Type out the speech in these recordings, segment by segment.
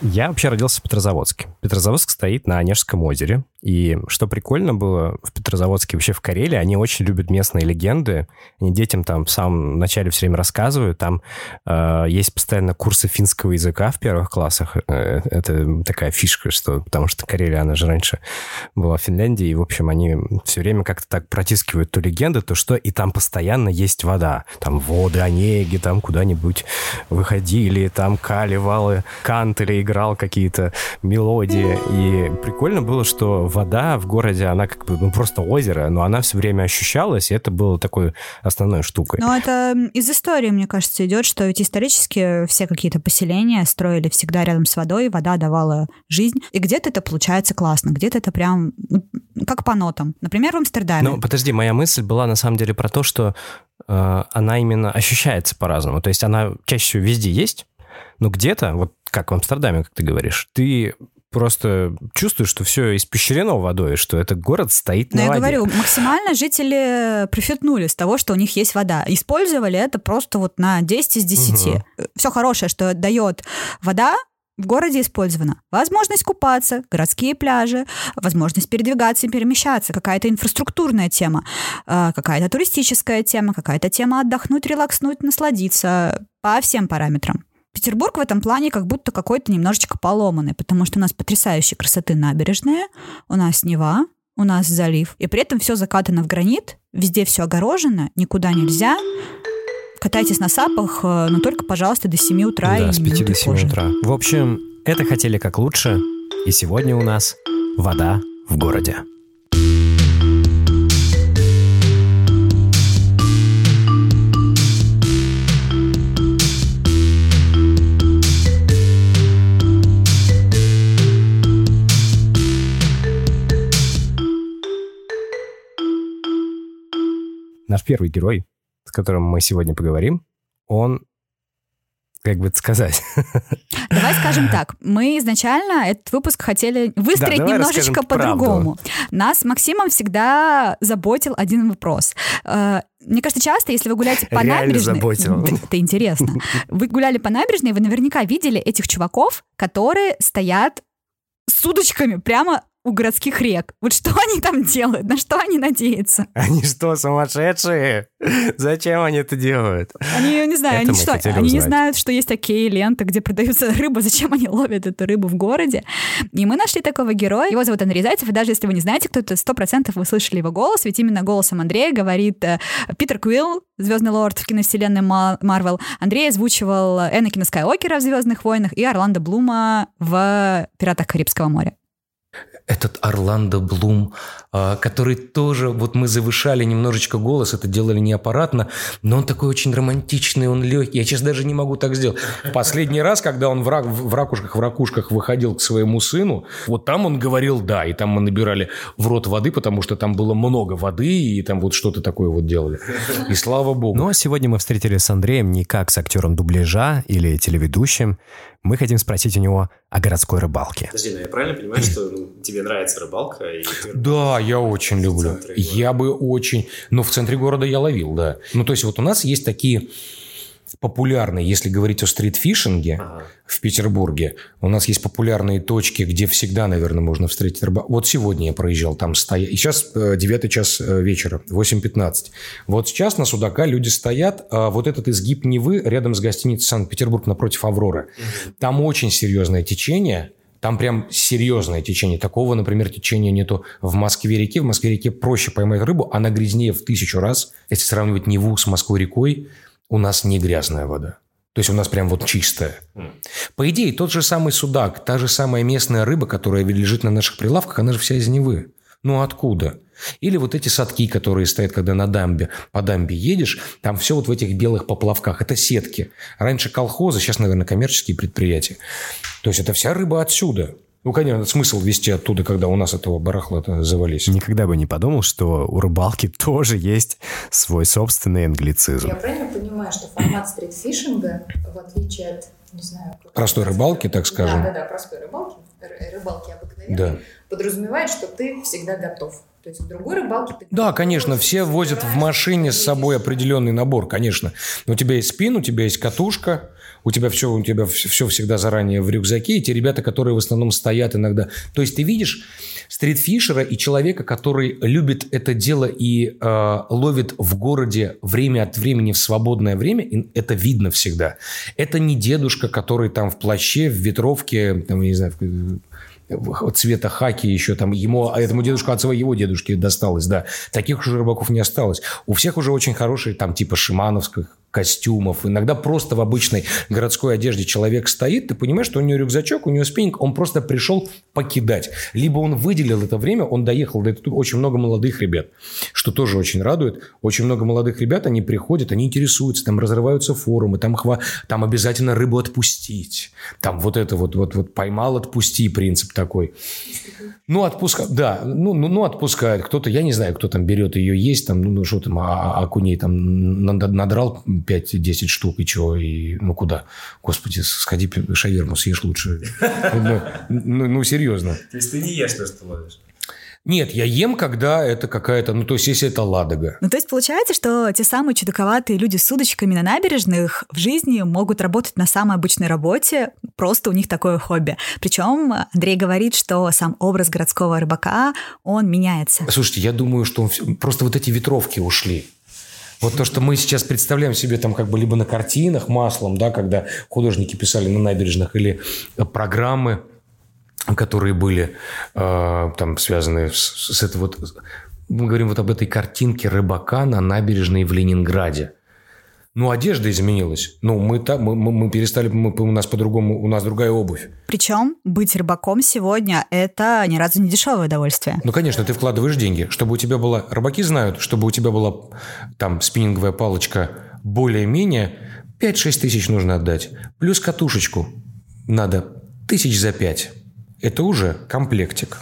Я вообще родился в Петрозаводске. Петрозаводск стоит на Онежском озере. И что прикольно было в Петрозаводске, вообще в Карелии, они очень любят местные легенды. Они детям там в самом начале все время рассказывают. Там э, есть постоянно курсы финского языка в первых классах. Э, это такая фишка, что потому что Карелия, она же раньше была в Финляндии. И, в общем, они все время как-то так протискивают ту легенду, то что и там постоянно есть вода. Там воды, Онеги, там куда-нибудь выходили, там Кали, Валы, играл какие-то мелодии. И прикольно было, что вода в городе, она как бы ну, просто озеро, но она все время ощущалась, и это было такой основной штукой. Но это из истории, мне кажется, идет, что ведь исторически все какие-то поселения строили всегда рядом с водой, вода давала жизнь, и где-то это получается классно, где-то это прям ну, как по нотам. Например, в Амстердаме. Ну, подожди, моя мысль была на самом деле про то, что э, она именно ощущается по-разному. То есть она чаще всего везде есть, но где-то, вот как в Амстердаме, как ты говоришь, ты просто чувствуешь, что все испещрено водой, что этот город стоит Но на я воде. говорю, максимально жители профитнули с того, что у них есть вода. Использовали это просто вот на 10 из 10. Мгм. Все хорошее, что дает вода, в городе использовано. Возможность купаться, городские пляжи, возможность передвигаться и перемещаться, какая-то инфраструктурная тема, э, какая-то туристическая тема, какая-то тема отдохнуть, релакснуть, насладиться по всем параметрам. Петербург в этом плане как будто какой-то немножечко поломанный, потому что у нас потрясающей красоты набережная, у нас Нева, у нас залив, и при этом все закатано в гранит, везде все огорожено, никуда нельзя. Катайтесь на сапах, э, но только, пожалуйста, до 7 утра Да, с 5 до минуты 7 позже. утра. В общем, это хотели как лучше, и сегодня у нас вода в городе. Наш первый герой, с которым мы сегодня поговорим, он, как бы это сказать, Давай скажем так, мы изначально этот выпуск хотели выстроить давай немножечко по-другому. Нас с Максимом всегда заботил один вопрос. Э, Мне кажется, часто, если вы гуляете по Реально набережной... заботил. Да, Это интересно. Вы гуляли по набережной, вы наверняка видели этих чуваков, которые стоят с удочками прямо у городских рек. Вот что они там делают? На что они надеются? Они что, сумасшедшие? Зачем они это делают? Они, не знаю, Это они что, они не узнать. знают, что есть такие ленты, где продаются рыба, зачем они ловят эту рыбу в городе. И мы нашли такого героя, его зовут Андрей Зайцев, и даже если вы не знаете, кто это, сто процентов вы слышали его голос, ведь именно голосом Андрея говорит э, Питер Куилл, Звездный лорд в киновселенной Ма- Марвел. Андрей озвучивал Энакина Скайуокера в Звездных войнах и Орландо Блума в Пиратах Карибского моря. Этот Орландо Блум, а, который тоже, вот мы завышали немножечко голос, это делали не аппаратно, но он такой очень романтичный, он легкий. Я сейчас даже не могу так сделать. Последний раз, когда он в, рак- в ракушках, в ракушках выходил к своему сыну, вот там он говорил «да», и там мы набирали в рот воды, потому что там было много воды, и там вот что-то такое вот делали. И слава богу. Ну а сегодня мы встретились с Андреем не как с актером дубляжа или телеведущим. Мы хотим спросить у него о городской рыбалке. Подожди, ну я правильно понимаю, что ну, тебе нравится рыбалка? И ты Да, я очень люблю. Я бы очень... Ну, в центре города я ловил, да. Ну, то есть вот у нас есть такие популярные, если говорить о стритфишинге Ага. в Петербурге, у нас есть популярные точки, где всегда, наверное, можно встретить рыбак. Вот сегодня я проезжал, там стоят... Сейчас э, 9 час э, вечера, 8.15. Вот сейчас на Судака люди стоят, а вот этот изгиб Невы рядом с гостиницей Санкт-Петербург напротив Авроры. Там очень серьезное течение, там прям серьезное течение. Такого, например, течения нету в Москве-реке. В Москве-реке проще поймать рыбу, она грязнее в тысячу раз. Если сравнивать Неву с Москвой-рекой, у нас не грязная вода. То есть у нас прям вот чистая. По идее, тот же самый судак, та же самая местная рыба, которая лежит на наших прилавках, она же вся из Невы. Ну откуда? Или вот эти садки, которые стоят, когда на дамбе, по дамбе едешь, там все вот в этих белых поплавках. Это сетки. Раньше колхозы, сейчас, наверное, коммерческие предприятия. То есть это вся рыба отсюда. Ну, конечно, смысл везти оттуда, когда у нас этого барахла завались. Никогда бы не подумал, что у рыбалки тоже есть свой собственный англицизм. Я правильно понимаю, что формат стритфишинга, в отличие от, не знаю... Простой рыбалки, так скажем. Да, да, да, простой рыбалки, рыбалки обыкновенной, Да. подразумевает, что ты всегда готов. То есть в другой рыбалке ты... Да, конечно, все возят в машине с собой определенный набор, конечно. Но у тебя есть спин, у тебя есть катушка, у тебя все, у тебя все всегда заранее в рюкзаке, и те ребята, которые в основном стоят иногда. То есть ты видишь стритфишера и человека, который любит это дело и э, ловит в городе время от времени в свободное время, и это видно всегда. Это не дедушка, который там в плаще, в ветровке, там, я не знаю, цвета хаки еще там ему, а этому дедушку от своего дедушки досталось, да. Таких уже рыбаков не осталось. У всех уже очень хорошие там типа шимановских костюмов. Иногда просто в обычной городской одежде человек стоит, ты понимаешь, что у него рюкзачок, у него спиннинг, он просто пришел покидать. Либо он выделил это время, он доехал. Да, тут очень много молодых ребят, что тоже очень радует. Очень много молодых ребят, они приходят, они интересуются, там разрываются форумы, там, хва... там обязательно рыбу отпустить. Там вот это вот, вот, вот поймал, отпусти принцип такой. Ну, отпускают, да, ну, ну, ну, отпускают. Кто-то, я не знаю, кто там берет ее есть, там, ну, ну что там, а, а- окуней там над- надрал 5-10 штук, и чего, и ну, куда? Господи, сходи шаверму съешь лучше. Ну, ну, ну, серьезно. То есть ты не ешь то, что ловишь? Нет, я ем, когда это какая-то, ну, то есть, если это ладога. Ну, то есть получается, что те самые чудаковатые люди с удочками на набережных в жизни могут работать на самой обычной работе, просто у них такое хобби. Причем Андрей говорит, что сам образ городского рыбака, он меняется. Слушайте, я думаю, что он просто вот эти ветровки ушли. Вот то, что мы сейчас представляем себе там как бы либо на картинах маслом, да, когда художники писали на набережных, или э, программы, которые были э, там связаны с, с этой вот... Мы говорим вот об этой картинке рыбака на набережной в Ленинграде. Ну, одежда изменилась. Ну, мы, та, мы, мы, мы перестали, мы, у нас по-другому, у нас другая обувь. Причем быть рыбаком сегодня – это ни разу не дешевое удовольствие. Ну, конечно, ты вкладываешь деньги, чтобы у тебя была... Рыбаки знают, чтобы у тебя была там спиннинговая палочка более-менее 5-6 тысяч нужно отдать. Плюс катушечку надо тысяч за 5. Это уже комплектик.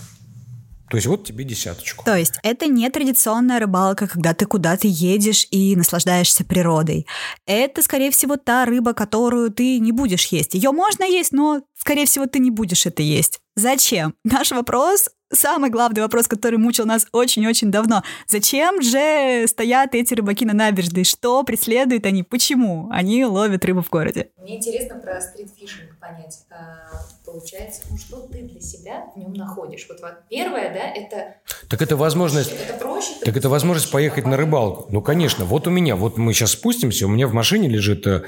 То есть вот тебе десяточку. То есть это не традиционная рыбалка, когда ты куда-то едешь и наслаждаешься природой. Это, скорее всего, та рыба, которую ты не будешь есть. Ее можно есть, но, скорее всего, ты не будешь это есть. Зачем? Наш вопрос самый главный вопрос, который мучил нас очень-очень давно. Зачем же стоят эти рыбаки на набережной? Что преследуют они? Почему они ловят рыбу в городе? Мне интересно про стритфишинг понять. А, Получается, ну что ты для себя в нем находишь? Вот, вот первое, да, это... Так это возможность... Это проще. Так это возможность быстрее поехать на рыбалку. Ну, конечно. Вот у меня, вот мы сейчас спустимся, у меня в машине лежит э,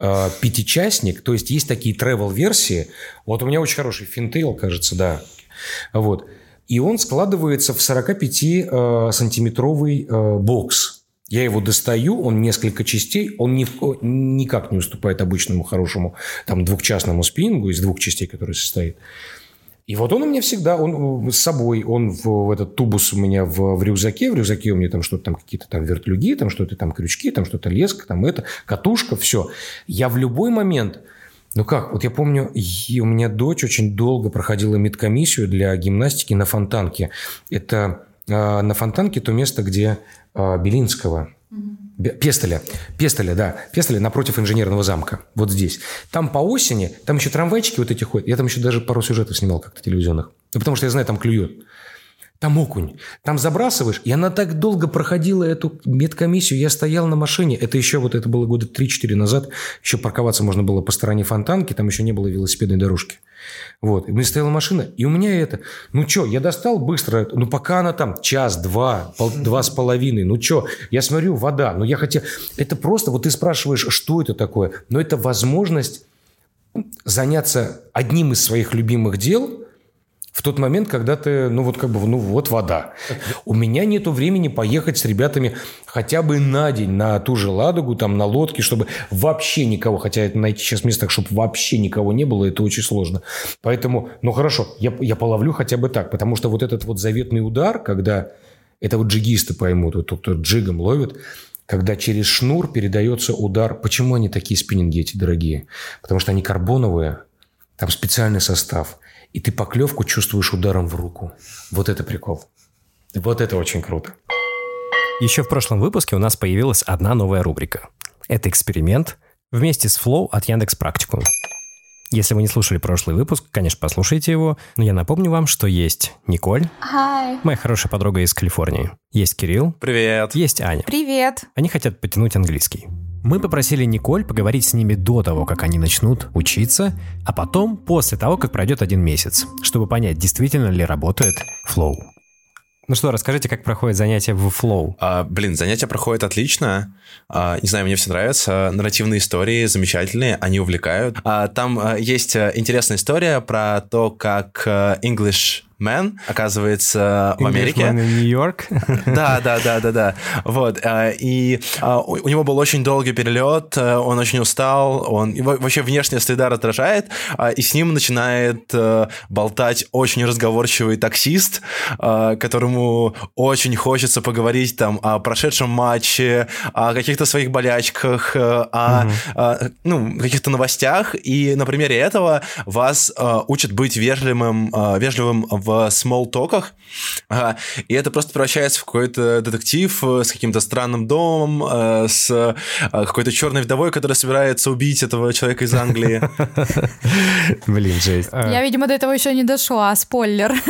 э, пятичастник, то есть есть такие travel-версии. Вот у меня очень хороший финтейл, кажется, да. Вот. И он складывается в 45-сантиметровый э, бокс. Я его достаю, он несколько частей, он ни никак не уступает обычному хорошему там, двухчастному спиннингу из двух частей, который состоит. И вот он у меня всегда, он э, с собой, он в, в этот тубус у меня в, в рюкзаке, в рюкзаке у меня там что-то там какие-то там вертлюги, там что-то там крючки, там что-то леска, там это, катушка, все. Я в любой момент, ну как, вот я помню, у меня дочь очень долго проходила медкомиссию для гимнастики на Фонтанке. Это э, на Фонтанке то место, где э, Белинского, Бе- Пестоля. Пестоля, да. Пестоля напротив инженерного замка. Вот здесь. Там по осени, там еще трамвайчики вот эти ходят. Я там еще даже пару сюжетов снимал как-то телевизионных. Ну, потому что я знаю, там клюет. Там окунь. Там забрасываешь. И она так долго проходила эту медкомиссию. Я стоял на машине. Это еще вот это было года 3-4 назад. Еще парковаться можно было по стороне фонтанки. Там еще не было велосипедной дорожки. Вот. И меня стояла машина. И у меня это... Ну что, я достал быстро. Ну пока она там час, два, пол- два с половиной. Ну что, я смотрю, вода. Ну я хотел... Это просто... Вот ты спрашиваешь, что это такое? Но это возможность заняться одним из своих любимых дел в тот момент, когда ты, ну вот как бы, ну вот вода. У меня нету времени поехать с ребятами хотя бы на день на ту же Ладогу, там на лодке, чтобы вообще никого, хотя это найти сейчас место, чтобы вообще никого не было, это очень сложно. Поэтому, ну хорошо, я, я половлю хотя бы так, потому что вот этот вот заветный удар, когда это вот джигисты поймут, вот кто джигом ловит, когда через шнур передается удар. Почему они такие спиннинги эти дорогие? Потому что они карбоновые, там специальный состав. И ты поклевку чувствуешь ударом в руку. Вот это прикол. Вот это очень круто. Еще в прошлом выпуске у нас появилась одна новая рубрика. Это эксперимент вместе с Flow от Яндекс Практикум. Если вы не слушали прошлый выпуск, конечно, послушайте его. Но я напомню вам, что есть Николь, Hi. моя хорошая подруга из Калифорнии. Есть Кирилл, Привет. есть Аня. Привет. Они хотят потянуть английский. Мы попросили Николь поговорить с ними до того, как они начнут учиться, а потом после того, как пройдет один месяц, чтобы понять, действительно ли работает Flow. Ну что, расскажите, как проходит занятие в Flow. А, блин, занятия проходят отлично. А, не знаю, мне все нравится. Нарративные истории замечательные, они увлекают. А, там а, есть а, интересная история про то, как а, English Man оказывается в Америке. Нью-Йорк. Да, да, да, да, да. Вот. а, И а, у него был очень долгий перелет, а, он очень устал, он вообще внешняя среда раздражает, а, и с ним начинает а, болтать очень разговорчивый таксист, которому очень хочется поговорить там о прошедшем матче, о каких-то своих болячках, о а, ну, каких-то новостях, и на примере этого вас учат быть вежливым, вежливым в смолтоках, Ага. И это просто превращается в какой-то детектив э, с каким-то странным домом, э, с э, какой-то черной вдовой, которая собирается убить этого человека из Англии. Блин, жесть. Я, видимо, до этого еще не дошла, спойлер.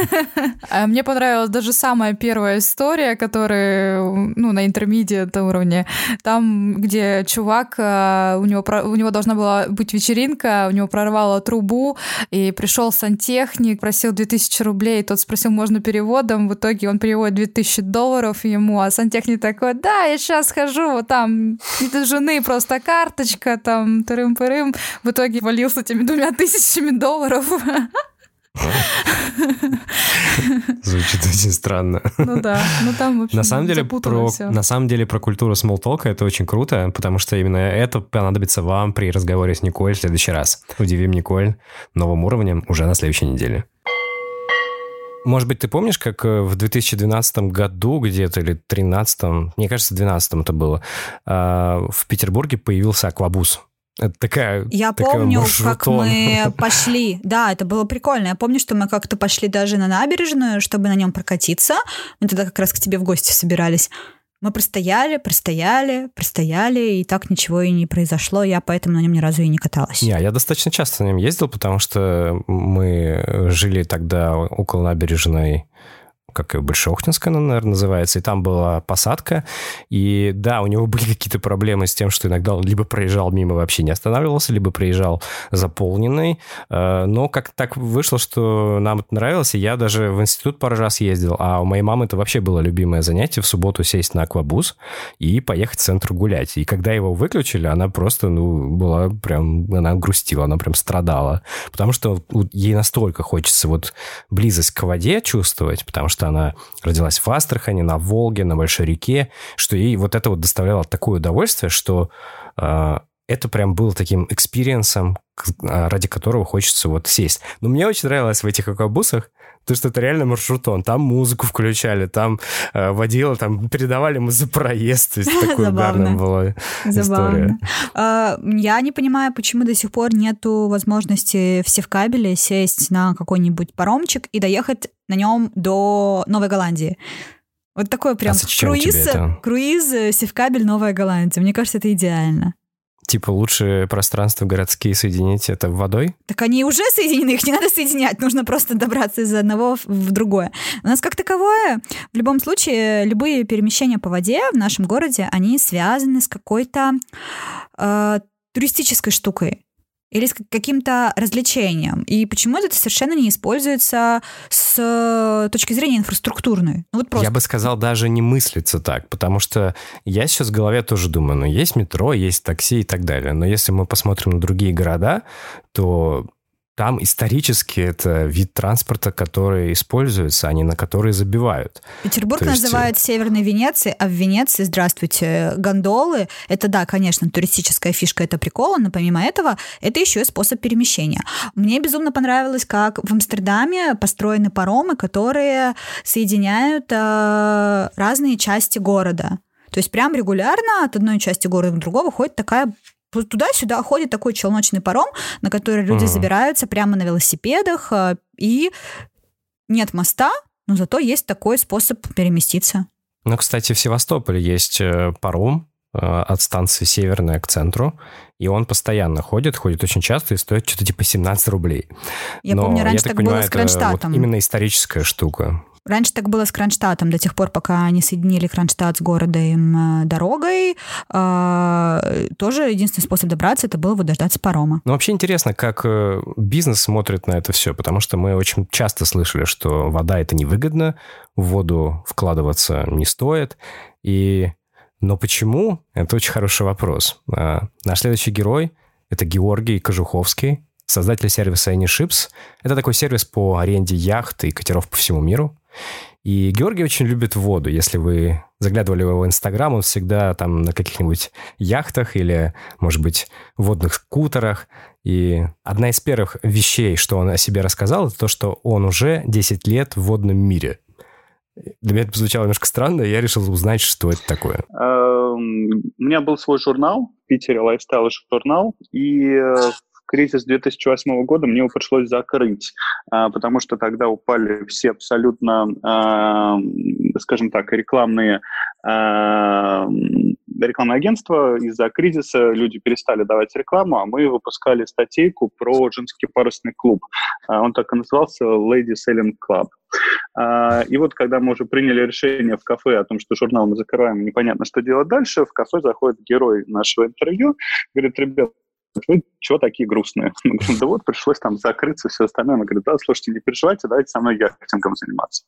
А Мне понравилась даже самая первая история, которая, ну, на интермедиат уровне. Там, где чувак, а, у него, у него должна была быть вечеринка, у него прорвало трубу, и пришел сантехник, просил 2000 рублей, тот спросил, можно переводом, в итоге он переводит 2000 долларов ему, а сантехник такой, да, я сейчас схожу, вот там, это жены просто карточка, там, тырым-пырым, в итоге валил с этими двумя тысячами долларов. Звучит очень странно. Ну да, ну там, в общем, На самом деле, про, всё. на самом деле про культуру смолтолка это очень круто, потому что именно это понадобится вам при разговоре с Николь в следующий раз. Удивим Николь новым уровнем уже на следующей неделе. Может быть, ты помнишь, как э, в 2012 году где-то или 2013, мне кажется, в 2012 это было, а, в Петербурге появился аквабус. Это такая Я такая помню, как маршрутон. мы пошли. Да, это было прикольно. Я помню, что мы как-то пошли даже на набережную, чтобы на нем прокатиться. Мы тогда как раз к тебе в гости собирались. Мы простояли, простояли, простояли, и так ничего и не произошло. Я поэтому на нем ни разу и не каталась. Не, я достаточно часто на нем ездил, потому что мы жили тогда около набережной как и Большеохтинская, она, наверное, называется, и там была посадка, и да, у него были какие-то проблемы с тем, что иногда он либо проезжал мимо, вообще не останавливался, либо проезжал заполненный, э, но как так вышло, что нам это нравилось, и я даже в институт пару раз ездил, а у моей мамы это вообще было любимое занятие, в субботу сесть на аквабус и поехать в центр гулять, и когда его выключили, она просто, ну, была прям, она грустила, она прям страдала, потому что ей настолько хочется вот близость к воде чувствовать, потому что она родилась в Астрахани, на Волге, на Большой реке, что ей вот это вот доставляло такое удовольствие, что э, это прям было таким экспириенсом, а, ради которого хочется вот сесть. Но мне очень нравилось в этих аквабусах, то, что это реально маршрутон. Там музыку включали, там э, водила, там передавали мы за проезд. То есть такое была история. Забавно. А, Я не понимаю, почему до сих пор нету возможности в Севкабеле сесть на какой-нибудь паромчик и доехать на нем до Новой Голландии. Вот такой прям А круиз, круиз э, Севкабель, Новая Голландия. Мне кажется, это идеально. Типа лучше пространства городские соединить это водой? Так они уже соединены, их не надо соединять, нужно просто добраться из одного в- другое. У нас как таковое, в любом случае, любые перемещения по воде в нашем городе, они связаны с какой-то э, туристической штукой или с каким-то развлечением. И почему-то это совершенно не используется с э, точки зрения инфраструктурной. Ну вот просто. Я бы сказал, даже не мыслится так, потому что я сейчас в голове тоже думаю, ну, есть метро, есть такси и так далее. Но если мы посмотрим на другие города, то там исторически это вид транспорта, который используется, а не на который забивают. Петербург То есть, называют Северной Венецией, а в Венеции, здравствуйте, гондолы. Это, да, конечно, туристическая фишка, это прикол, но помимо этого, это еще и способ перемещения. Мне безумно понравилось, как в Амстердаме построены паромы, которые соединяют э, разные части города. То есть прям регулярно от одной части города к другому ходит такая туда-сюда ходит такой челночный паром, на который люди Мгм. забираются прямо на велосипедах, э, и нет моста, но зато есть такой способ переместиться. Ну, кстати, в Севастополе есть э, паром, от станции Северная к центру, и он постоянно ходит, ходит очень часто и стоит что-то типа 17 рублей. Я Но, помню, раньше я так, понимаю, было с это вот Кронштадтом. именно историческая штука. Раньше так было с Кронштадтом до тех пор, пока не соединили Кронштадт с городом э, дорогой. Э, тоже единственный способ добраться это было вот дождаться парома. Ну, вообще интересно, как э, бизнес смотрит на это все, потому что мы очень часто слышали, что вода это невыгодно, в воду вкладываться не стоит. И... Но почему? Это очень хороший вопрос. А, Наш следующий герой — это Георгий Кожуховский, создатель сервиса AnyShips. Это такой сервис по аренде яхт и катеров по всему миру. И Георгий очень любит воду. Если вы заглядывали в его Инстаграм, он всегда там на каких-нибудь яхтах или, может быть, водных скутерах. И одна из первых вещей, что он о себе рассказал, это то, что он уже 10 лет в водном мире. Для меня это звучало немножко странно, и я решил узнать, что это такое. Эм, У меня был свой журнал в Питере, лайфстайл журнал, и э, кризис 2008 года мне его пришлось закрыть, а, потому что тогда упали все абсолютно, а, скажем так, рекламные а, рекламное агентство из-за кризиса люди перестали давать рекламу, а мы выпускали статейку про женский парусный клуб. Он так и назывался Lady Selling Club. И вот когда мы уже приняли решение в кафе о том, что журнал мы закрываем, непонятно, что делать дальше, в кафе заходит герой нашего интервью, говорит, ребят, вы чего такие грустные? Мы говорим, да вот, пришлось там закрыться, все остальное. Она говорит, да, слушайте, не переживайте, давайте со мной яхтингом заниматься.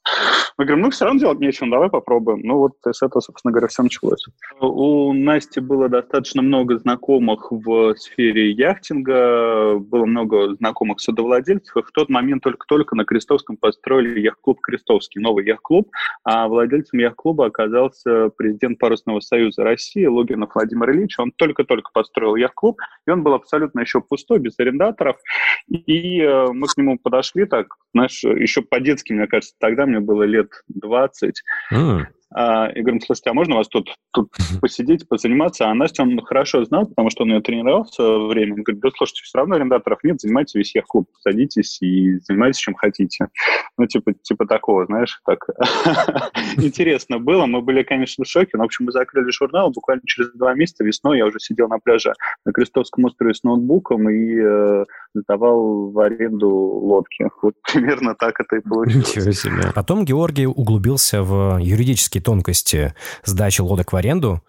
Мы говорим, ну, все равно делать нечего, давай попробуем. Ну, вот с этого, собственно говоря, все началось. У Насти было достаточно много знакомых в сфере яхтинга, было много знакомых судовладельцев, и в тот момент только-только на Крестовском построили яхт-клуб «Крестовский», новый яхт-клуб, а владельцем яхт-клуба оказался президент Парусного союза России Логинов Владимир Ильич. Он только-только построил яхт-клуб, и он был абсолютно еще пустой, без арендаторов. И э, мы к нему подошли так, знаешь, еще по-детски, мне кажется, тогда мне было лет 20. М, А, и говорим, слушайте, а можно у вас тут, тут посидеть, позаниматься? А Настя он хорошо знал, потому что он ее тренировал в свое время. Он говорит, да слушайте, все равно арендаторов нет, занимайте весь яхт-клуб, садитесь и занимайтесь чем хотите. Ну, типа, типа такого, знаешь, так интересно было. Мы были, конечно, в шоке, но, в общем, мы закрыли журнал, буквально через два месяца весной я уже сидел на пляже на Крестовском острове с ноутбуком и э, сдавал в аренду лодки. Вот примерно так это и получилось. Потом Георгий углубился в юридические тонкости сдачи лодок в аренду,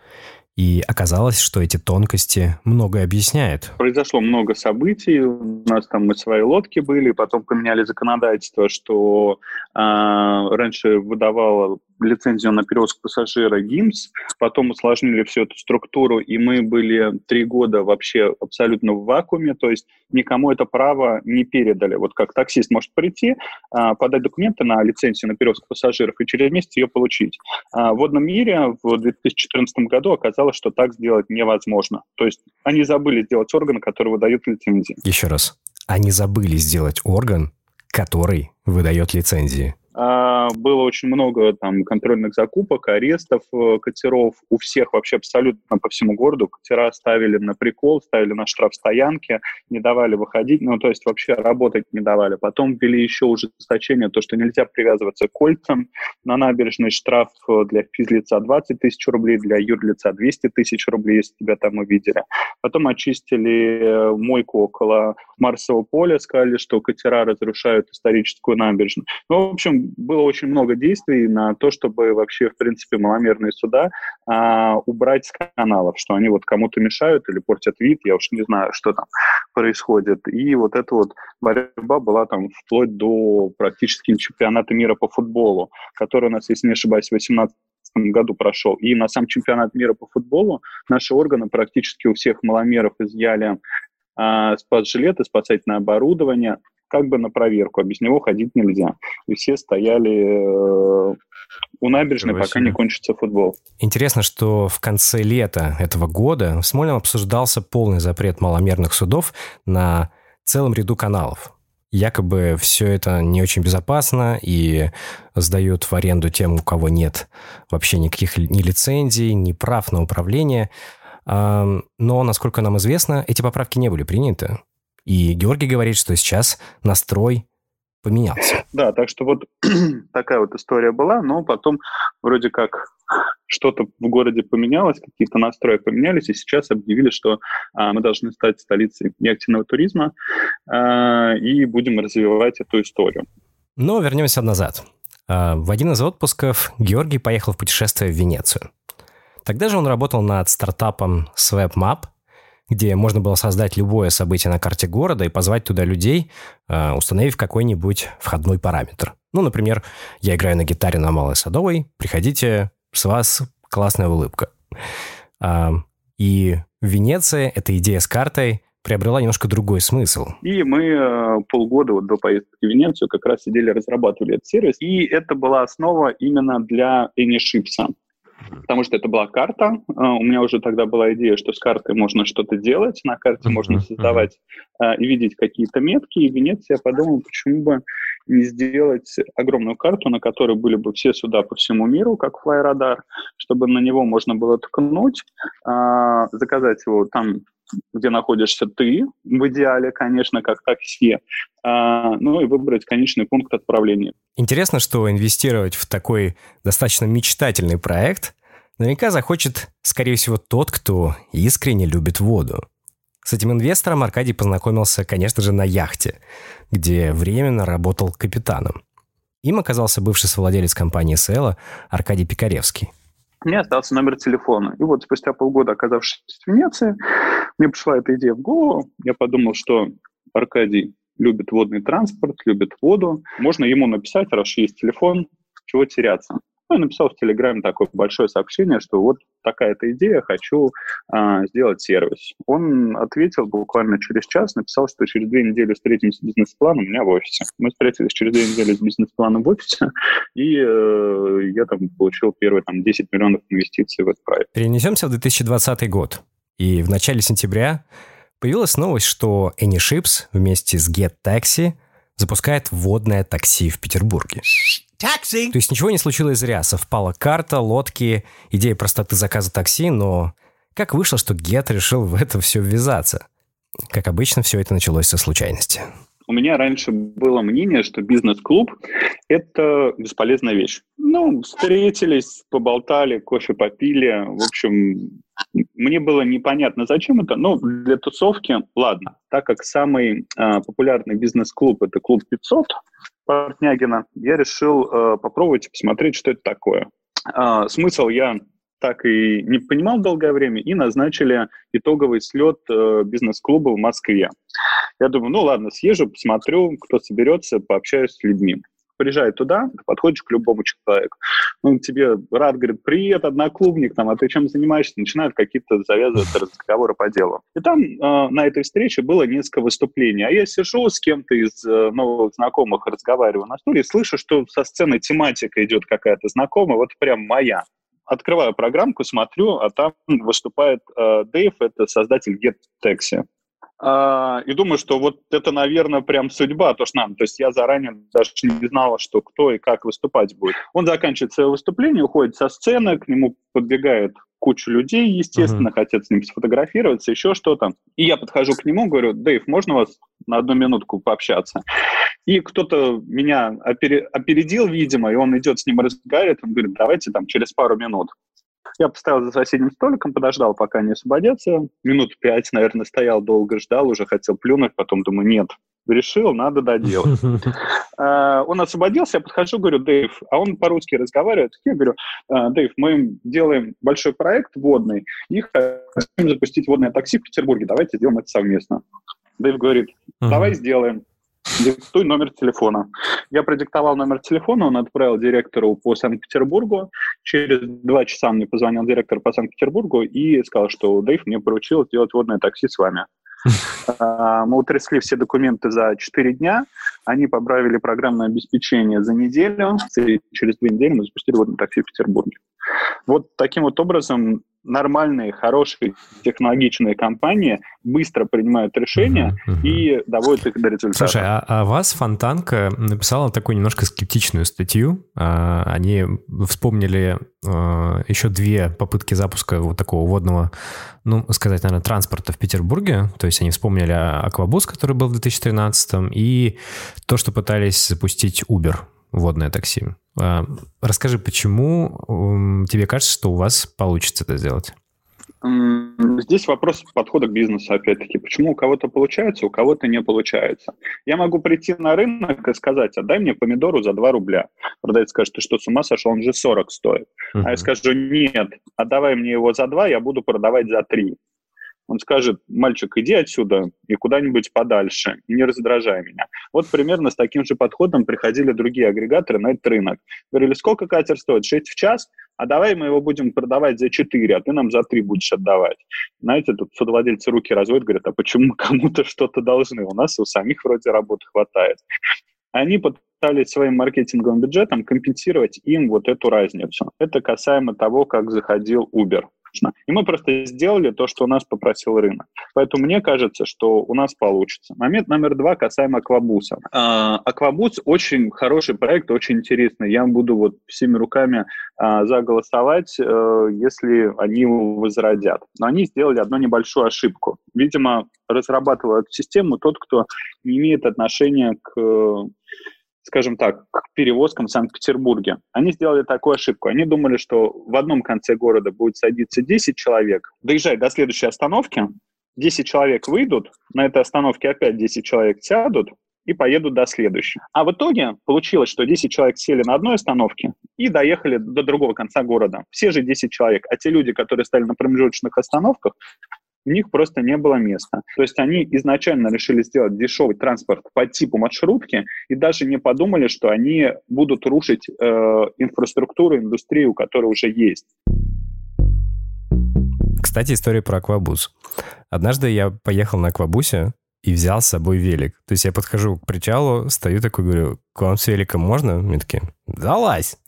и оказалось, что эти тонкости многое объясняют. Произошло много событий, у нас там мы свои лодки были, потом поменяли законодательство, что а, раньше выдавало лицензию на перевозку пассажира ГИМС, потом усложнили всю эту структуру, и мы были три года вообще абсолютно в вакууме, то есть никому это право не передали. Вот как таксист может прийти, а, подать документы на лицензию на перевозку пассажиров и через месяц ее получить. А в водном мире в 2014 году оказалось, что так сделать невозможно. То есть они забыли сделать орган, который выдает лицензии. Еще раз. Они забыли сделать орган, который выдает лицензии. А, Было очень много там контрольных закупок, арестов э, катеров. У всех вообще абсолютно по всему городу катера ставили на прикол, ставили на штрафстоянки, не давали выходить, ну, то есть вообще работать не давали. Потом ввели еще ужесточение, то, что нельзя привязываться к кольцам. На набережной штраф э, для физлица 20 тысяч рублей, для юрлица 200 тысяч рублей, если тебя там увидели. Потом очистили э, мойку около Марсового поля, сказали, что катера разрушают историческую набережную. Ну, в общем, было очень много действий на то, чтобы вообще, в принципе, маломерные суда а, убрать с каналов, что они вот кому-то мешают или портят вид, я уж не знаю, что там происходит. И вот эта вот борьба была там вплоть до практически чемпионата мира по футболу, который у нас, если не ошибаюсь, в 18 году прошел. И на сам чемпионат мира по футболу наши органы практически у всех маломеров изъяли а, спас-жилеты, спасательное оборудование, как бы на проверку, а без него ходить нельзя. И все стояли э, у набережной, пока не кончится футбол. Интересно, что в конце лета этого года в Смольном обсуждался полный запрет маломерных судов на целом ряду каналов. Якобы все это не очень безопасно и сдают в аренду тем, у кого нет вообще никаких ни лицензий, ни прав на управление. Но, насколько нам известно, эти поправки не были приняты. И Георгий говорит, что сейчас настрой поменялся. Да, так что вот такая вот история была, но потом вроде как что-то в городе поменялось, какие-то настрои поменялись, и сейчас объявили, что а, мы должны стать столицей неактивного туризма а, и будем развивать эту историю. Но вернемся назад. А, в один из отпусков Георгий поехал в путешествие в Венецию. Тогда же он работал над стартапом SwapMap, где можно было создать любое событие на карте города и позвать туда людей, а, установив какой-нибудь входной параметр. Ну, например, я играю на гитаре на Малой Садовой, приходите, с вас классная улыбка. А, и в Венеции эта идея с картой приобрела немножко другой смысл. И мы э, полгода вот до поездки в Венецию как раз сидели, разрабатывали этот сервис. И это была основа именно для AnyShips потому что это была карта. А, у меня уже тогда была идея, что с картой можно что-то делать, на карте можно создавать uh, и видеть какие-то метки. И в Венеции я подумал, почему бы не сделать огромную карту, на которой были бы все суда по всему миру, как флайрадар, чтобы на него можно было ткнуть, а, заказать его там где находишься ты, в идеале, конечно, как такси, а, ну и выбрать конечный пункт отправления. Интересно, что инвестировать в такой достаточно мечтательный проект наверняка захочет, скорее всего, тот, кто искренне любит воду. С этим инвестором Аркадий познакомился, конечно же, на яхте, где временно работал капитаном. Им оказался бывший совладелец компании Села Аркадий Пикаревский – мне остался номер телефона. И вот спустя полгода, оказавшись в Венеции, мне пришла эта идея в голову. Я подумал, что Аркадий любит водный транспорт, любит воду. Можно ему написать, раз есть телефон, чего теряться. Ну, я написал в Телеграме такое большое сообщение, что вот такая-то идея, хочу а, сделать сервис. Он ответил буквально через час, написал, что через две недели встретимся с бизнес-планом у меня в офисе. Мы встретились через две недели с бизнес-планом в офисе, и э, я там получил первые там, 10 миллионов инвестиций в этот проект. Перенесемся в 2020 год. И в начале сентября появилась новость, что AnyShips вместе с GetTaxi запускает водное такси в Петербурге. Taxi. То есть ничего не случилось зря. Совпала карта, лодки, идея простоты заказа такси, но как вышло, что Гет решил в это все ввязаться? Как обычно, все это началось со случайности. У меня раньше было мнение, что бизнес-клуб – это бесполезная вещь. Ну, встретились, поболтали, кофе попили. В общем, мне было непонятно, зачем это. Ну, для тусовки, ладно. Так как самый э, популярный бизнес-клуб – это клуб 500, Портнягина, я решил э, попробовать посмотреть, что это такое. Э, смысл я так и не понимал долгое время, и назначили итоговый слет э, бизнес-клуба в Москве. Я думаю, ну ладно, съезжу, посмотрю, кто соберется, пообщаюсь с людьми приезжай туда, подходишь к любому человеку. Он тебе рад, говорит, привет, одноклубник, там, а ты чем занимаешься? Начинают какие-то завязываться разговоры по делу. И там э, на этой встрече было несколько выступлений. А я сижу с кем-то из э, новых знакомых, разговариваю на стуле, и слышу, что со сцены тематика идет какая-то знакомая, вот прям моя открываю программку, смотрю, а там выступает э, Дэйв, это создатель GetTaxi. А, и думаю, что вот это, наверное, прям судьба, то, что нам. То есть я заранее даже не знала, что кто и как выступать будет. Он заканчивает свое выступление, уходит со сцены, к нему подбегает куча людей, естественно, uh-huh. хотят с ним сфотографироваться, еще что-то. И я подхожу к нему, говорю, Дэйв, можно вас на одну минутку пообщаться? И кто-то меня опередил, видимо, и он идет с ним разговаривает, он говорит, давайте там через пару минут. Я поставил за соседним столиком, подождал, пока не освободятся. Минут пять, наверное, стоял, долго ждал, уже хотел плюнуть, потом думаю, нет, решил, надо доделать. А, он освободился, я подхожу, говорю, Дэйв, а он по-русски разговаривает. Я говорю, «А, Дэйв, мы делаем большой проект водный и хотим запустить водное такси в Петербурге, давайте сделаем это совместно. Дэйв говорит, давай сделаем диктуй номер телефона. Я продиктовал номер телефона, он отправил директору по Санкт-Петербургу. Через два часа мне позвонил директор по Санкт-Петербургу и сказал, что Дэйв мне поручил сделать водное такси с вами. А, мы утрясли все документы за 4 дня, они поправили программное обеспечение за неделю, и через две недели мы запустили водное такси в Петербурге. Вот таким вот образом нормальные, хорошие технологичные компании быстро принимают решения uh-huh. и доводят их до результата. Слушай, а, а вас Фонтанка написала такую немножко скептичную статью. А, они вспомнили а, еще две попытки запуска вот такого водного, ну, сказать, наверное, транспорта в Петербурге. То есть они вспомнили Аквабус, который был в 2013 и то, что пытались запустить Uber, водное такси. А, расскажи, почему тебе кажется, что у вас получится это сделать? Здесь вопрос подхода к бизнесу, опять-таки. Почему у кого-то получается, у кого-то не получается. Я могу прийти на рынок и сказать, отдай мне помидору за 2 рубля. Продавец скажет, ты что, с ума сошел, он же 40 стоит. Uh-huh. А я скажу, нет, отдавай мне его за 2, я буду продавать за 3 он скажет, мальчик, иди отсюда и куда-нибудь подальше, не раздражай меня. Вот примерно с таким же подходом приходили другие агрегаторы на этот рынок. Говорили, сколько катер стоит? 6 в час? А давай мы его будем продавать за 4, а ты нам за 3 будешь отдавать. Знаете, тут судовладельцы руки разводят, говорят, а почему кому-то что-то должны? У нас у самих вроде работы хватает. Они пытались своим маркетинговым бюджетом компенсировать им вот эту разницу. Это касаемо того, как заходил Uber достаточно. И мы просто сделали то, что у нас попросил рынок. Поэтому мне кажется, что у нас получится. Момент номер два касаемо Аквабуса. А, Аквабус очень хороший проект, очень интересный. Я буду вот всеми руками а, заголосовать, э, если они его возродят. Но они сделали одну небольшую ошибку. Видимо, разрабатывал эту систему тот, кто не имеет отношения к скажем так, к перевозкам в Санкт-Петербурге. Они сделали такую ошибку. Они думали, что в одном конце города будет садиться 10 человек, доезжать до следующей остановки, 10 человек выйдут, на этой остановке опять 10 человек сядут, и поедут до следующей. А в итоге получилось, что 10 человек сели на одной остановке и доехали до другого конца города. Все же 10 человек. А те люди, которые стали на промежуточных остановках, у них просто не было места. То есть они изначально решили сделать дешевый транспорт по типу маршрутки и даже не подумали, что они будут рушить э, инфраструктуру, индустрию, которая уже есть. Кстати, история про аквабус. Однажды я поехал на аквабусе и взял с собой велик. То есть я подхожу к причалу, стою такой, говорю, к вам с великом можно? Мне такие, залазь.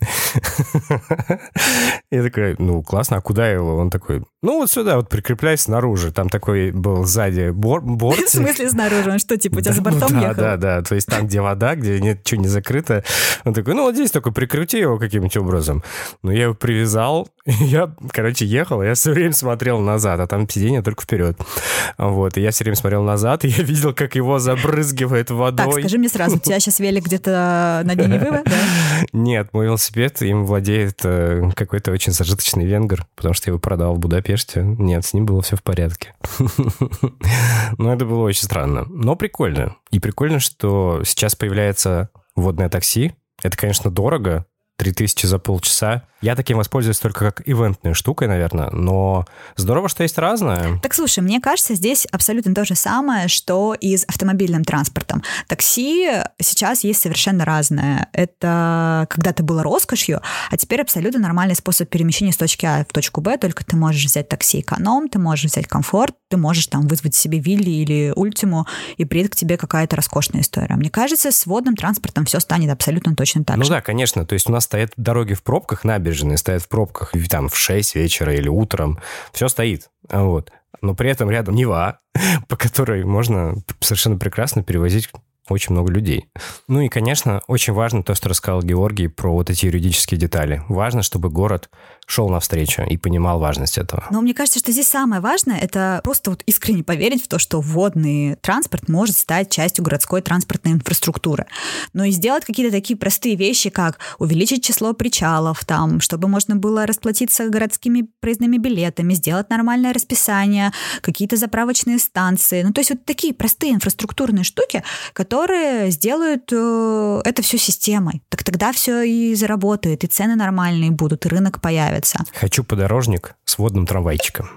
Я такой, ну, классно, а куда его? Он такой, ну, вот сюда вот прикрепляй снаружи. Там такой был сзади бор борт. В смысле снаружи? Он что, типа, у тебя за бортом ехал? Да, да, да. То есть там, где вода, где ничего не закрыто. Он такой, ну, вот здесь только прикрути его каким-нибудь образом. Ну, я его привязал, я, короче, ехал, я все время смотрел назад, а там сиденье только вперед. Вот, и я все время смотрел назад, и я видел, как его забрызгивает водой. Так, скажи мне сразу, у тебя сейчас велик где-то на дне Невы, да? Нет, мой велосипед, им владеет э, какой-то очень зажиточный венгер, потому что я его продал в Будапеште. Нет, с ним было все в порядке. Но это было очень странно. Но прикольно. И прикольно, что сейчас появляется водное такси. Это, конечно, дорого, 3000 за полчаса. Я таким воспользуюсь только как ивентной штукой, наверное, но здорово, что есть разное. Так слушай, мне кажется, здесь абсолютно то же самое, что и с автомобильным транспортом. Такси сейчас есть совершенно разное. Это когда-то было роскошью, а теперь абсолютно нормальный способ перемещения с точки А в точку Б, только ты можешь взять такси эконом, ты можешь взять комфорт, ты можешь там вызвать себе Вилли или Ультиму, и приедет к тебе какая-то роскошная история. Мне кажется, с водным транспортом все станет абсолютно точно так ну же. Ну да, конечно. То есть у нас стоят дороги в пробках, набережные стоят в пробках там в 6 вечера или утром. Все стоит. Вот. Но при этом рядом Нева, по которой можно совершенно прекрасно перевозить очень много людей. Ну и, конечно, очень важно то, что рассказал Георгий про вот эти юридические детали. Важно, чтобы город шел навстречу и понимал важность этого. Но мне кажется, что здесь самое важное — это просто вот искренне поверить в то, что водный транспорт может стать частью городской транспортной инфраструктуры. Но и сделать какие-то такие простые вещи, как увеличить число причалов, там, чтобы можно было расплатиться городскими проездными билетами, сделать нормальное расписание, какие-то заправочные станции. Ну, то есть вот такие простые инфраструктурные штуки, которые сделают э, это все системой. Так тогда все и заработает, и цены нормальные будут, и рынок появится нравится. Хочу подорожник с водным трамвайчиком.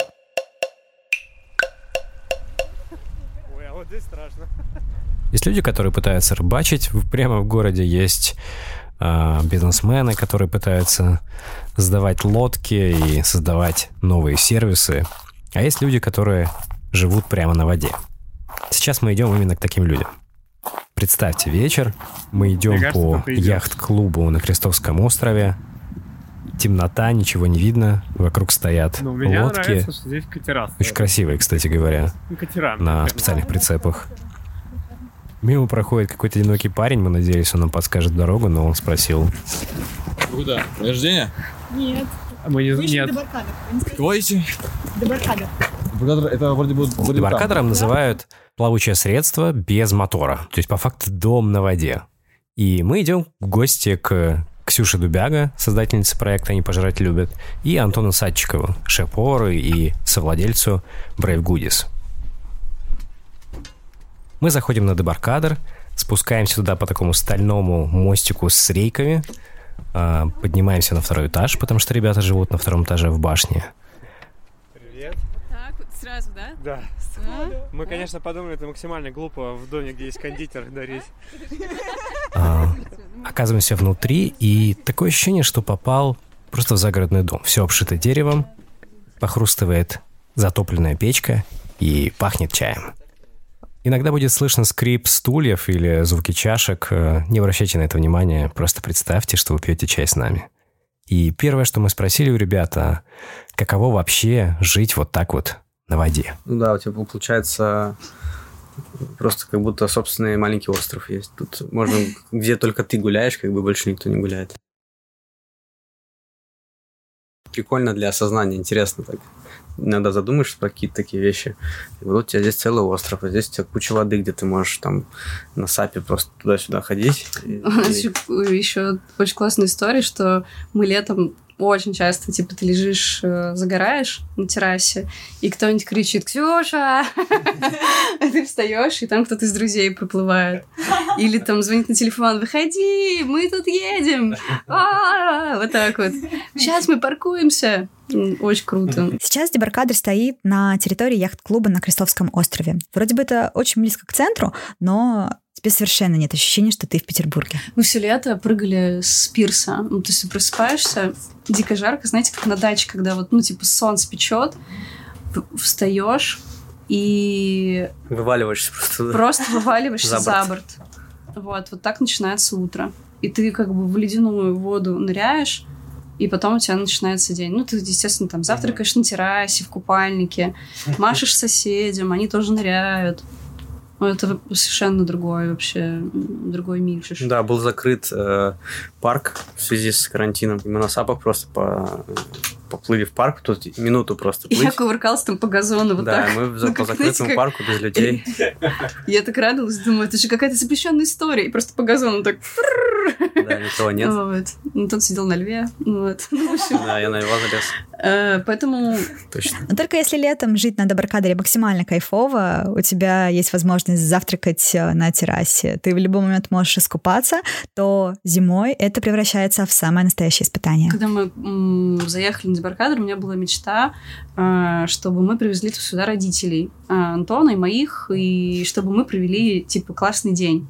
Ой, а вот здесь страшно. Есть люди, которые пытаются рыбачить прямо в городе. Есть э, бизнесмены, которые пытаются сдавать лодки и создавать новые сервисы. А есть люди, которые живут прямо на воде. Сейчас мы идем именно к таким людям. Представьте вечер, мы идем по яхт-клубу на Крестовском острове, темнота, ничего не видно, вокруг стоят Ну, мне лодки. нравится, что здесь катера. стоят. Очень красивые, кстати говоря, Ну, катера. на специальных прицепах. Мимо проходит какой-то одинокий парень, мы надеялись, он нам подскажет дорогу, но он спросил. Куда? Рождение? Нет. Мы не... Нет. Кого идти? Дебаркадер. Это вроде бы... Дебаркадером называют плавучее средство без мотора. То есть, по факту, дом на воде. И мы идем в гости к Ксюше Дубяга, создательнице проекта «Они пожрать любят», и Антону Садчикову, шеф-повару и совладельцу Brave Goodies. Мы заходим на дебаркадер, спускаемся туда по такому стальному мостику с рейками, а, поднимаемся на второй этаж, потому что ребята живут на втором этаже в башне. Привет. Так, вот сразу, да? Да. А? Мы, конечно, подумали, это максимально глупо в доме, где есть кондитер, дарить. А, оказываемся внутри, и такое ощущение, что попал просто в загородный дом. Все обшито деревом, похрустывает затопленная печка и пахнет чаем. Иногда будет слышно скрип стульев или звуки чашек. Э, Не обращайте на это внимания, просто представьте, что вы пьете чай с нами. И первое, что мы спросили у ребят, а каково вообще жить вот так вот на воде? Ну да, у тебя получается просто как будто собственный маленький остров есть. Тут можно, где только ты гуляешь, как бы больше никто не гуляет. Прикольно для осознания, интересно так. Иногда задумаешься про какие-то такие вещи. И вот у тебя здесь целый остров, а здесь у тебя куча воды, где ты можешь там на сапе просто туда-сюда ходить. И- У нас и- еще, очень классная история, что мы летом очень часто, типа, ты лежишь, э, загораешь на террасе, и кто-нибудь кричит «Ксюша!» А ты встаешь, и там кто-то из друзей проплывает. Или там звонит на телефон «Выходи, мы тут едем!» А, Вот так вот. Сейчас мы паркуемся. Очень круто. Сейчас дебаркадер стоит на территории яхт-клуба на Крестовском острове. Вроде бы это очень близко к центру, но тебе совершенно нет ощущения, что ты в Петербурге. Мы все лето прыгали с пирса. Ну, то есть ты просыпаешься, дико жарко, знаете, как на даче, когда вот, ну, типа, солнце печет, встаешь и Вываливаешься просто. просто вываливаешься За за борт. борт. Вот, вот так начинается утро. И ты как бы в ледяную воду ныряешь, и потом у тебя начинается день. Ну, ты, естественно, там завтракаешь на террасе, в купальнике, машешь соседям, они тоже ныряют. Ну, это совершенно другой вообще, другой мир. Да, был закрыт э, парк в связи с карантином. И мы на сапах просто по- поплыли в парк. Тут минуту просто плыть. я кувыркалась там по газону вот да, так. мы за- Ну, по знаете, закрытому как- парку без людей. Я так радовалась, думаю, это же какая-то запрещенная история. И просто по газону так... Да, никого нет. Вот. Ну, тот сидел на льве. Вот. Ну, в общем, Да, я на него залез. э, Поэтому Точно. Но только если летом жить на дебаркадере максимально кайфово, у тебя есть возможность завтракать э, на террасе, ты в любой момент можешь искупаться, то зимой это превращается в самое настоящее испытание. Когда мы заехали на дебаркадер, у меня была мечта, э, чтобы мы привезли сюда родителей э, Антона и моих, и чтобы мы провели, типа, классный день.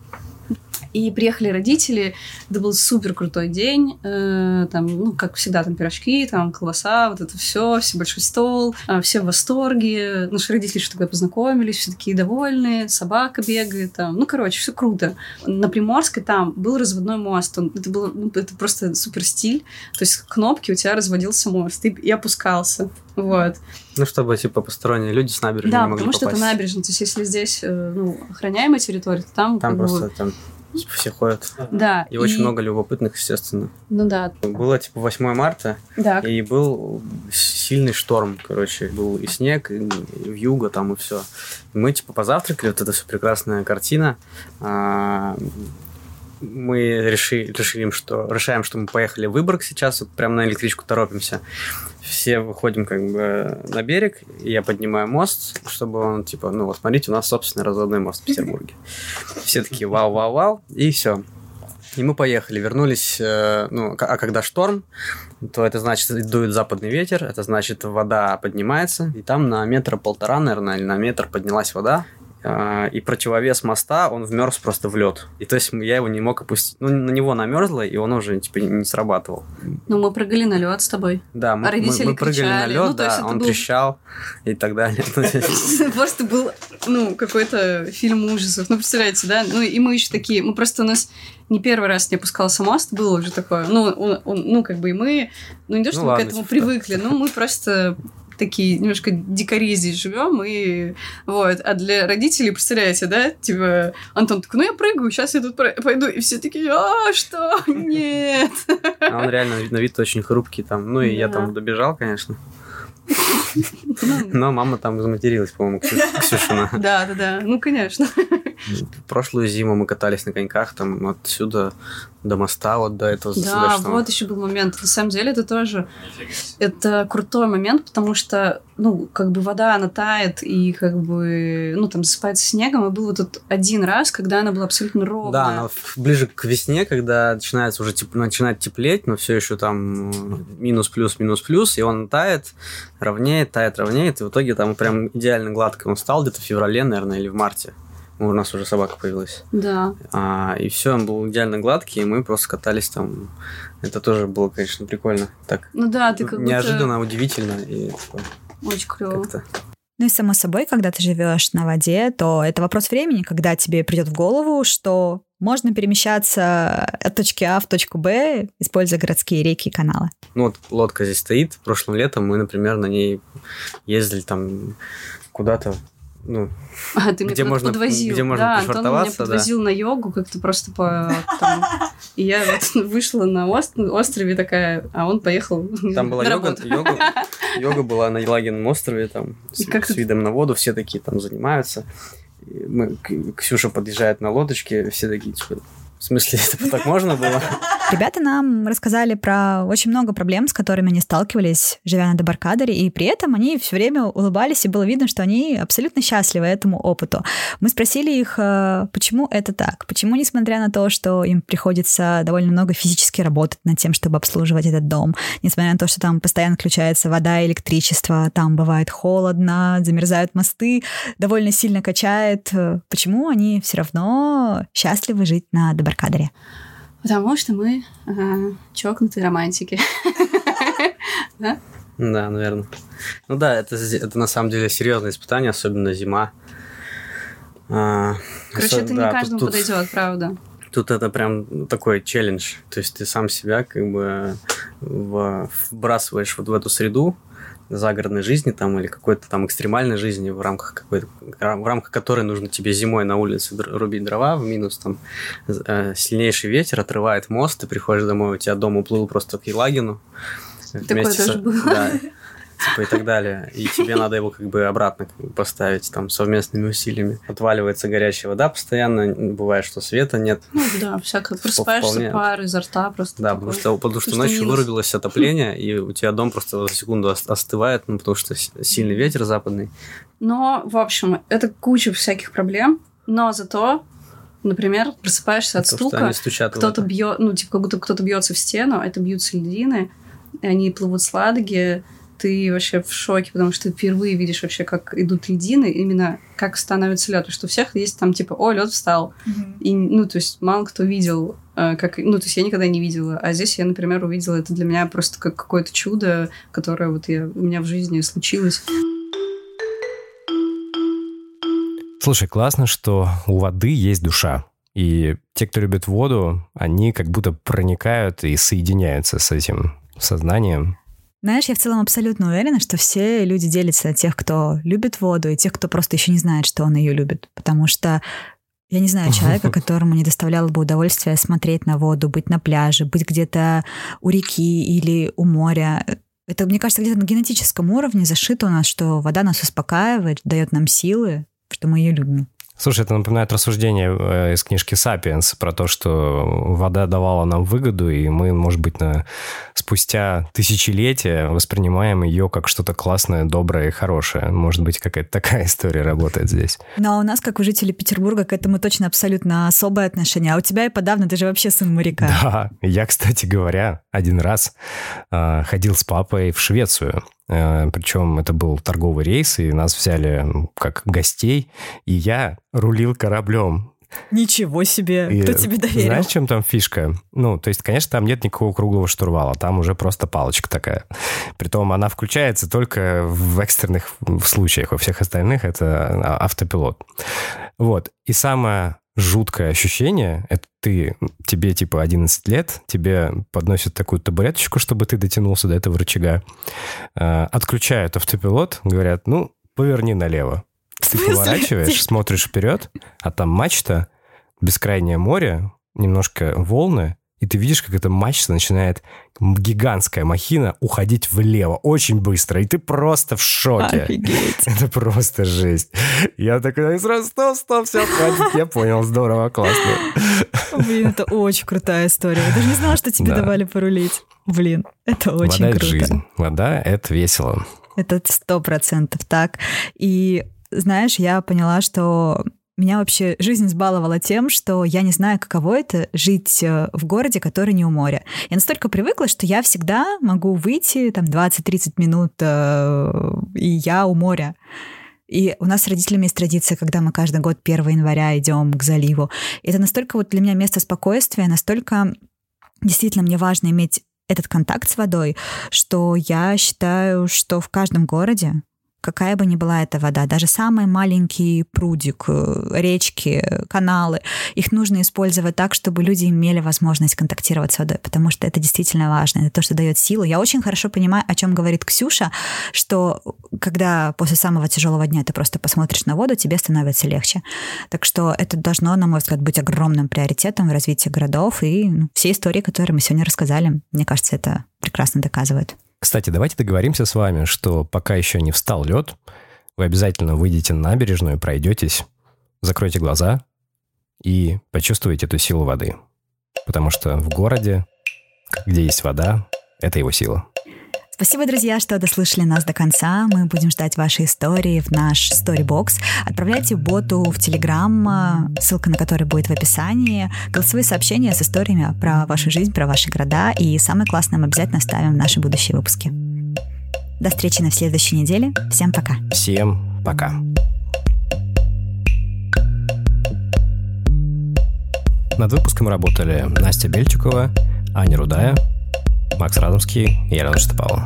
И приехали родители, это был супер крутой день, э, там, ну, как всегда, там пирожки, там колбаса, вот это все, все большой стол, э, все в восторге, наши родители что тогда познакомились, все такие довольные, собака бегает, там, ну, короче, все круто. На Приморской там был разводной мост, он, это было, ну, это просто супер стиль, то есть кнопки у тебя разводился мост. И, и опускался, вот. Ну, чтобы, типа, посторонние люди с набережной Да, не могли потому что это попасть. набережная, то есть если здесь, э, ну, охраняемая территория, то там, Там как бы, просто там все ходят. Да, И очень и- много любопытных, естественно. ну да, Было, типа, 8 марта, Так. и был сильный шторм, короче. Был и снег, и, и вьюга там, и все. Мы, типа, позавтракали, вот эта все прекрасная картина. А, мы решили, решили, что, решаем, что мы поехали в Выборг сейчас, вот прямо на электричку торопимся. Все выходим как бы на берег, и я поднимаю мост, чтобы он, типа, ну вот смотрите, у нас собственный разводной мост в Петербурге. Все такие вау-вау-вау, и все. И мы поехали, вернулись, э, ну, а когда шторм, то это значит, дует западный ветер, это значит, вода поднимается, и там на метра полтора, наверное, или на метр поднялась вода, и противовес моста, он вмерз просто в лед. И то есть я его не мог опустить. Ну, на него намерзло, и он уже типа не срабатывал. Ну, мы прыгали на лед с тобой. Да, мы, а родители мы, мы прыгали на лед, Ну, да, он был- трещал и так далее. Ну, Просто был, ну, какой-то фильм ужасов. Ну, представляете, да? Ну, и мы еще такие... Мы просто у нас не первый раз не опускался мост, было уже такое. Ну, он- он- ну как бы и мы... Ну, не то, Ну, что мы ладно, к этому типа привыкли, но мы просто такие немножко дикари здесь живем, и вот. А для родителей, представляете, да, типа, Антон такой, ну я прыгаю, сейчас я тут пойду, и все такие, а, что? Нет. А он реально на вид очень хрупкий там. Ну, и я там добежал, конечно. Но мама там заматерилась, по-моему, Ксю- Ксюшина. Да, да, да, ну, конечно. Прошлую зиму мы катались на коньках, там отсюда до моста, вот до этого Да, вот еще был момент. На самом деле это тоже это крутой момент, потому что, ну, как бы вода, она тает и как бы, ну, там засыпается снегом. И был вот этот один раз, когда она была абсолютно ровная. Да, в- ближе к весне, когда начинается уже теп- начинает теплеть, но все еще там м, минус плюс минус плюс, и он тает, ровнеет, тает, ровнеет, и в итоге там прям идеально гладко он стал где-то в феврале, наверное, или в марте. У нас уже собака появилась. Да. А, и все, он был идеально гладкий, и мы просто катались там. Это тоже было, конечно, прикольно. Так Ну да, ты как будто- неожиданно, удивительно и такое Очень клево. как-то. Ну и само собой, когда ты живешь на воде, то это вопрос времени, когда тебе придет в голову, что можно перемещаться от точки А в точку Б, используя городские реки и каналы. Ну вот лодка здесь стоит. Прошлым летом мы, например, на ней ездили там куда-то, ну, А, ты где можно, подвозил. где можно да, Антон меня пришвартоваться, да. подвозил на йогу как-то просто по... там. И я вот вышла на ост- острове такая, а он поехал Там была йога, йога, йога была на Елагином острове, там, с, как с видом на воду, все такие там занимаются. Мы, Ксюша подъезжает на лодочке, все такие, типа, в смысле, это так можно было? Ребята нам рассказали про очень много проблем, с которыми они сталкивались, живя на Дебаркадере, и при этом они все время улыбались, и было видно, что они абсолютно счастливы этому опыту. Мы спросили их, э, почему это так, почему, несмотря на то, что им приходится довольно много физически работать над тем, чтобы обслуживать этот дом, несмотря на то, что там постоянно включается вода и электричество, там бывает холодно, замерзают мосты, довольно сильно качает, э, почему они все равно счастливы жить на Дебаркадере? Потому что мы э, чокнутые романтики. Да? Да, наверное. Ну да, это, это на самом деле серьезное испытание, особенно зима. А, Короче, это не каждому подойдет, правда. Тут это прям такой челлендж. То есть ты сам себя как бы вбрасываешь вот в эту среду загородной жизни там или какой-то там экстремальной жизни в рамках какой-то в рамках которой нужно тебе зимой на улице рубить дрова в минус там э, сильнейший ветер отрывает мост ты приходишь домой у тебя дом уплыл просто к Елагину Такое тоже со- было. да, типа и так далее. И тебе надо его как бы обратно как бы поставить там совместными усилиями. Отваливается горячая вода постоянно, бывает, что света нет. Ну да, всякое. Просыпаешься, Вполне. пар изо рта просто. Да, такой. потому что, потому что ночью минус. вырубилось отопление, и у тебя дом просто за секунду ос- остывает, ну, потому что сильный ветер западный. Но, в общем, это куча всяких проблем, но зато, например, просыпаешься от То, стука, кто-то бьет, ну, типа, как будто кто-то бьется в стену, а это бьются льдины, и они плывут с Ладоги, ты вообще в шоке, потому что ты впервые видишь вообще, как идут льдины, именно как становится лед, потому что у всех есть там типа, о, лед встал, и, ну, то есть мало кто видел, э, как, ну, то есть я никогда не видела, а здесь я, например, увидела, это для меня просто как какое-то чудо, которое вот я, у меня в жизни случилось. Слушай, классно, что у воды есть душа. И те, кто любит воду, они как будто проникают и соединяются с этим сознанием. Знаешь, я в целом абсолютно уверена, что все люди делятся на тех, кто любит воду, и тех, кто просто еще не знает, что он ее любит. Потому что я не знаю человека, которому не доставляло бы удовольствия смотреть на воду, быть на пляже, быть где-то у реки или у моря. Это, мне кажется, где-то на генетическом уровне зашито у нас, что вода нас успокаивает, дает нам силы, что мы ее любим. Слушай, это напоминает рассуждение э, из книжки «Сапиенс» про то, что вода давала нам выгоду, и мы, может быть, на... спустя тысячелетия воспринимаем ее как что-то классное, доброе и хорошее. Может быть, какая-то такая история работает здесь. Но у нас, как у жителей Петербурга, к этому точно абсолютно особое отношение. А у тебя и подавно, ты же вообще сын моряка. Да, я, кстати говоря, один раз э, ходил с папой в Швецию Причем это был торговый рейс, и нас взяли как гостей, и я рулил кораблем. Ничего себе, И кто тебе доверил? Знаешь, чем там фишка? Ну, то есть, конечно, там нет никакого круглого штурвала, там уже просто палочка такая. Притом она включается только в экстренных случаях, во всех остальных это а, автопилот. Вот. И самое жуткое ощущение, это ты, тебе типа 11 лет, тебе подносят такую табуреточку, чтобы ты дотянулся до этого рычага, э, отключают автопилот, говорят, ну, поверни налево. Ты поворачиваешь, смотришь вперед, а там мачта, бескрайнее море, немножко волны, и ты видишь, как эта мачта начинает, гигантская махина, уходить влево очень быстро, и ты просто в шоке. Офигеть. Это просто жесть. Я такой, сразу, стоп, стоп, все, хватит, я понял, здорово, классно. Блин, это очень крутая история. Я даже не знала, что тебе Да. давали порулить. Блин, это очень Вода — это круто. жизнь. Вода — это весело. Это сто процентов так. И знаешь, я поняла, что меня вообще жизнь сбаловала тем, что я не знаю, каково это жить э, в городе, который не у моря. Я настолько привыкла, что я всегда могу выйти там 20-30 минут, э, и я у моря. И у нас с родителями есть традиция, когда мы каждый год 1 января идем к заливу. И это настолько вот для меня место спокойствия, настолько действительно мне важно иметь этот контакт с водой, что я считаю, что в каждом городе, какая бы ни была эта вода, даже самый маленький прудик, э, речки, каналы, их нужно использовать так, чтобы люди имели возможность контактировать с водой, потому что это действительно важно, это то, что дает силу. Я очень хорошо понимаю, о чем говорит Ксюша, что когда после самого тяжелого дня ты просто посмотришь на воду, тебе становится легче. Так что это должно, на мой взгляд, быть огромным приоритетом в развитии городов, и ну, все истории, которые мы сегодня рассказали, мне кажется, это прекрасно доказывают. Кстати, давайте договоримся с вами, что пока еще не встал лед, вы обязательно выйдете на набережную, пройдетесь, закройте глаза и почувствуете эту силу воды. Потому что в городе, где есть вода, это его сила. Спасибо, друзья, что дослушали нас до конца. Мы будем ждать ваши истории в наш Storybox. Отправляйте боту в Телеграм, ссылка на который будет в описании. Голосовые сообщения с историями про вашу жизнь, про ваши города. И самое классное мы обязательно ставим в наши будущие выпуски. До встречи на следующей неделе. Всем пока. Всем пока. Над выпуском работали Настя Бельчикова, Аня Рудая, Макс Радомский и Елена Штапалова.